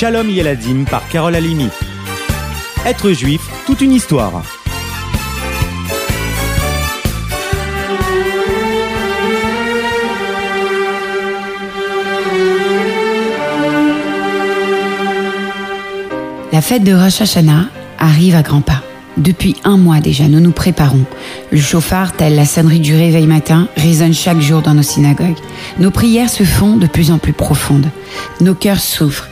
Shalom Yeladim par Carole Alimi. Être juif, toute une histoire. La fête de Rosh arrive à grands pas. Depuis un mois déjà, nous nous préparons. Le chauffard, tel la sonnerie du réveil matin, résonne chaque jour dans nos synagogues. Nos prières se font de plus en plus profondes. Nos cœurs souffrent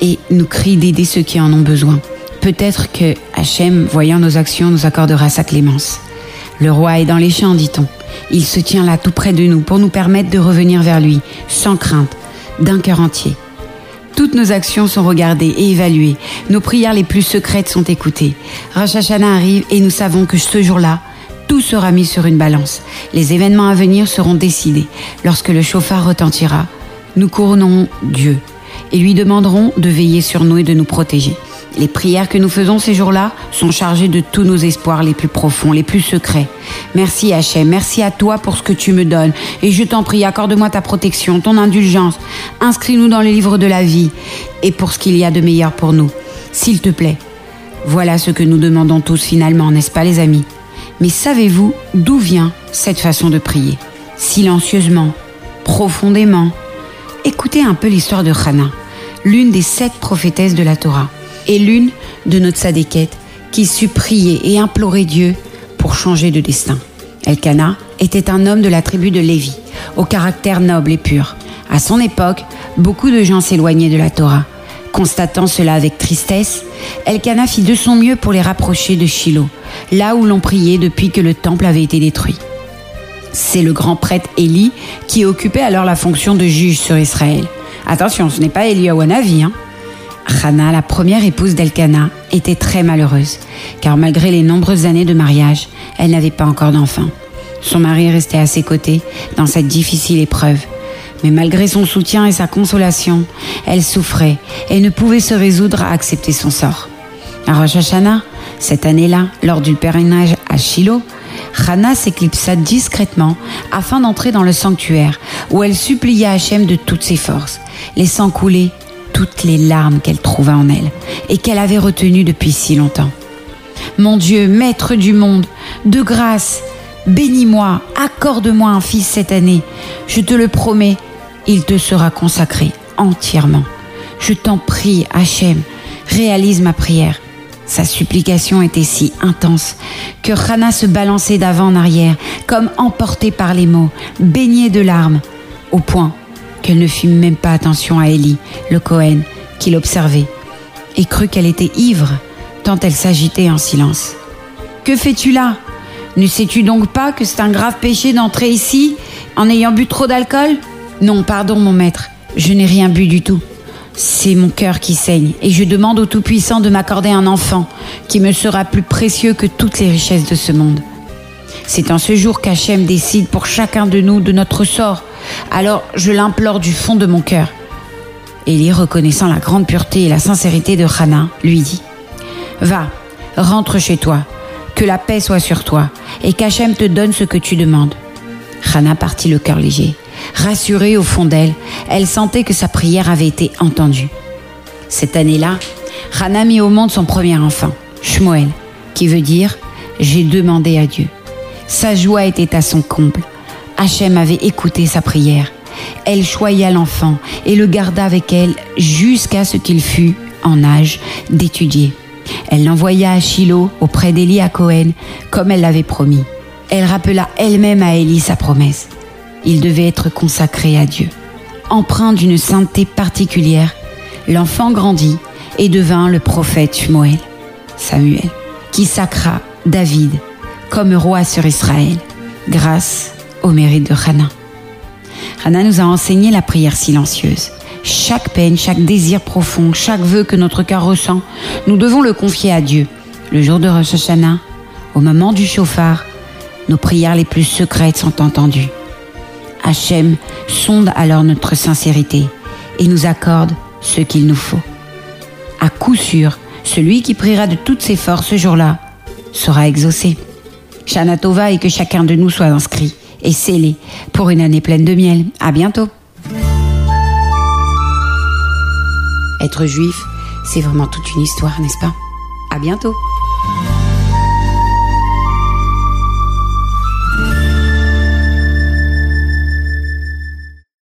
et nous crient d'aider ceux qui en ont besoin. Peut-être que Hachem, voyant nos actions, nous accordera sa clémence. Le roi est dans les champs, dit-on. Il se tient là tout près de nous pour nous permettre de revenir vers lui, sans crainte, d'un cœur entier. Toutes nos actions sont regardées et évaluées. Nos prières les plus secrètes sont écoutées. Rosh Hashanah arrive et nous savons que ce jour-là, tout sera mis sur une balance. Les événements à venir seront décidés. Lorsque le chauffard retentira, nous couronnerons Dieu et lui demanderons de veiller sur nous et de nous protéger. Les prières que nous faisons ces jours-là sont chargées de tous nos espoirs les plus profonds, les plus secrets. Merci Hachem, merci à toi pour ce que tu me donnes. Et je t'en prie, accorde-moi ta protection, ton indulgence. Inscris-nous dans le livre de la vie et pour ce qu'il y a de meilleur pour nous. S'il te plaît. Voilà ce que nous demandons tous finalement, n'est-ce pas les amis? Mais savez-vous d'où vient cette façon de prier? Silencieusement, profondément. Écoutez un peu l'histoire de Hannah, l'une des sept prophétesses de la Torah et l'une de notre sadéquette qui sut prier et implorer Dieu pour changer de destin. Elkanah était un homme de la tribu de Lévi, au caractère noble et pur. À son époque, beaucoup de gens s'éloignaient de la Torah. Constatant cela avec tristesse, Elkanah fit de son mieux pour les rapprocher de Shiloh, là où l'on priait depuis que le temple avait été détruit. C'est le grand prêtre Élie qui occupait alors la fonction de juge sur Israël. Attention, ce n'est pas Élie Awanavi, hein Hannah, la première épouse d'Elkanah, était très malheureuse, car malgré les nombreuses années de mariage, elle n'avait pas encore d'enfant. Son mari restait à ses côtés dans cette difficile épreuve. Mais malgré son soutien et sa consolation, elle souffrait et ne pouvait se résoudre à accepter son sort. À Rosh Hashanah, cette année-là, lors du pèlerinage à Shiloh, Hannah s'éclipsa discrètement afin d'entrer dans le sanctuaire où elle supplia Hachem de toutes ses forces, laissant couler toutes les larmes qu'elle trouva en elle et qu'elle avait retenues depuis si longtemps. Mon Dieu, Maître du monde, de grâce, bénis-moi, accorde-moi un fils cette année. Je te le promets, il te sera consacré entièrement. Je t'en prie, Hachem, réalise ma prière. Sa supplication était si intense que Hannah se balançait d'avant en arrière, comme emportée par les mots, baignée de larmes, au point qu'elle ne fit même pas attention à Ellie, le Cohen, qui l'observait, et crut qu'elle était ivre, tant elle s'agitait en silence. Que fais-tu là? Ne sais-tu donc pas que c'est un grave péché d'entrer ici en ayant bu trop d'alcool? Non, pardon, mon maître, je n'ai rien bu du tout. C'est mon cœur qui saigne, et je demande au Tout-Puissant de m'accorder un enfant qui me sera plus précieux que toutes les richesses de ce monde. C'est en ce jour qu'Hachem décide pour chacun de nous de notre sort. Alors je l'implore du fond de mon cœur. Élie, reconnaissant la grande pureté et la sincérité de Hannah, lui dit Va, rentre chez toi, que la paix soit sur toi, et qu'Hachem te donne ce que tu demandes. Hannah partit le cœur léger. Rassurée au fond d'elle, elle sentait que sa prière avait été entendue. Cette année-là, Hannah mit au monde son premier enfant, Shmuel, qui veut dire J'ai demandé à Dieu. Sa joie était à son comble. Hachem avait écouté sa prière. Elle choya l'enfant et le garda avec elle jusqu'à ce qu'il fût en âge d'étudier. Elle l'envoya à Shiloh auprès d'Élie à Cohen, comme elle l'avait promis. Elle rappela elle-même à Élie sa promesse. Il devait être consacré à Dieu. Empreint d'une sainteté particulière, l'enfant grandit et devint le prophète Shmuel, Samuel, qui sacra David comme roi sur Israël, grâce au mérite de Hannah. Hannah nous a enseigné la prière silencieuse. Chaque peine, chaque désir profond, chaque vœu que notre cœur ressent, nous devons le confier à Dieu. Le jour de Rosh Hashanah, au moment du chauffard, nos prières les plus secrètes sont entendues. Hachem sonde alors notre sincérité et nous accorde ce qu'il nous faut. À coup sûr, celui qui priera de toutes ses forces ce jour-là sera exaucé. Shana Tova et que chacun de nous soit inscrit et scellé pour une année pleine de miel. À bientôt. Être juif, c'est vraiment toute une histoire, n'est-ce pas? À bientôt